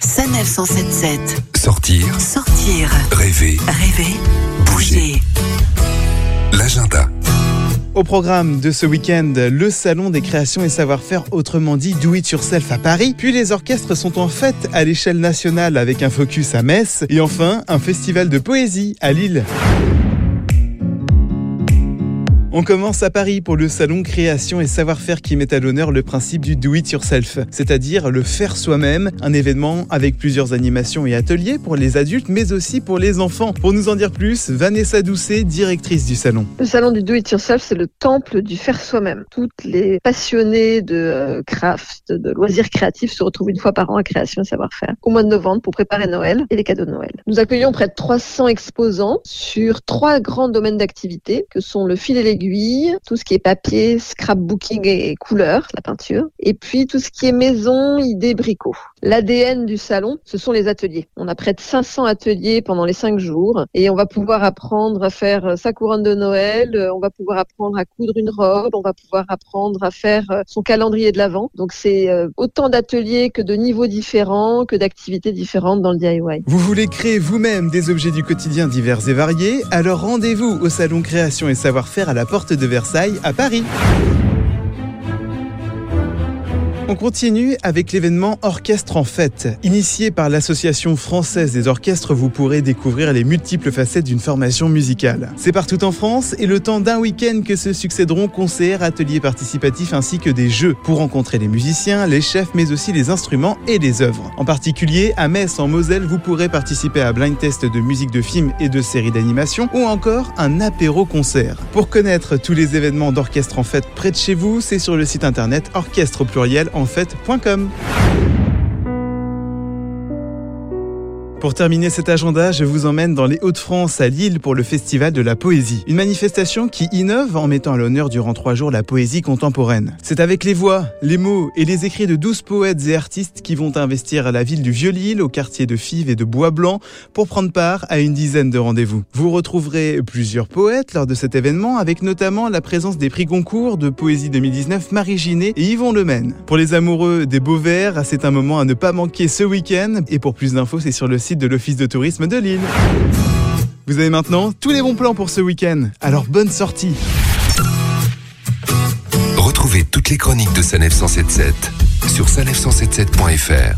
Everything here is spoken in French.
Sanef 177. Sortir, Sortir. rêver, Rêver. Bouger. l'agenda. Au programme de ce week-end, le Salon des créations et savoir-faire, autrement dit Do It Yourself à Paris. Puis les orchestres sont en fête à l'échelle nationale avec un focus à Metz. Et enfin, un festival de poésie à Lille. On commence à Paris pour le salon Création et Savoir-faire qui met à l'honneur le principe du do it yourself, c'est-à-dire le faire soi-même, un événement avec plusieurs animations et ateliers pour les adultes mais aussi pour les enfants. Pour nous en dire plus, Vanessa Doucet, directrice du salon. Le salon du Do It Yourself, c'est le temple du faire soi-même. Toutes les passionnés de euh, craft, de loisirs créatifs se retrouvent une fois par an à Création et Savoir-faire au mois de novembre pour préparer Noël et les cadeaux de Noël. Nous accueillons près de 300 exposants sur trois grands domaines d'activité que sont le fil et tout ce qui est papier, scrapbooking et couleur, la peinture, et puis tout ce qui est maison, idées, bricots. L'ADN du salon, ce sont les ateliers. On a près de 500 ateliers pendant les 5 jours et on va pouvoir apprendre à faire sa couronne de Noël, euh, on va pouvoir apprendre à coudre une robe, on va pouvoir apprendre à faire euh, son calendrier de l'Avent. Donc c'est euh, autant d'ateliers que de niveaux différents, que d'activités différentes dans le DIY. Vous voulez créer vous-même des objets du quotidien divers et variés? Alors rendez-vous au salon Création et Savoir-faire à la porte de Versailles à Paris. On continue avec l'événement Orchestre en fête. Initié par l'Association française des orchestres, vous pourrez découvrir les multiples facettes d'une formation musicale. C'est partout en France et le temps d'un week-end que se succéderont concerts, ateliers participatifs ainsi que des jeux pour rencontrer les musiciens, les chefs mais aussi les instruments et les œuvres. En particulier, à Metz en Moselle, vous pourrez participer à blind test de musique de films et de séries d'animation ou encore un apéro concert. Pour connaître tous les événements d'orchestre en fête près de chez vous, c'est sur le site internet orchestre pluriel en fête.com. Pour terminer cet agenda, je vous emmène dans les Hauts-de-France à Lille pour le Festival de la Poésie. Une manifestation qui innove en mettant à l'honneur durant trois jours la poésie contemporaine. C'est avec les voix, les mots et les écrits de 12 poètes et artistes qui vont investir à la ville du Vieux-Lille, au quartier de Fives et de Bois-Blanc, pour prendre part à une dizaine de rendez-vous. Vous retrouverez plusieurs poètes lors de cet événement, avec notamment la présence des prix Goncourt de Poésie 2019 Marie Ginet et Yvon Lemaine. Pour les amoureux des beaux vers, c'est un moment à ne pas manquer ce week-end. Et pour plus d'infos, c'est sur le de l'Office de tourisme de Lille. Vous avez maintenant tous les bons plans pour ce week-end, alors bonne sortie Retrouvez toutes les chroniques de Sanef 177 sur sanef177.fr.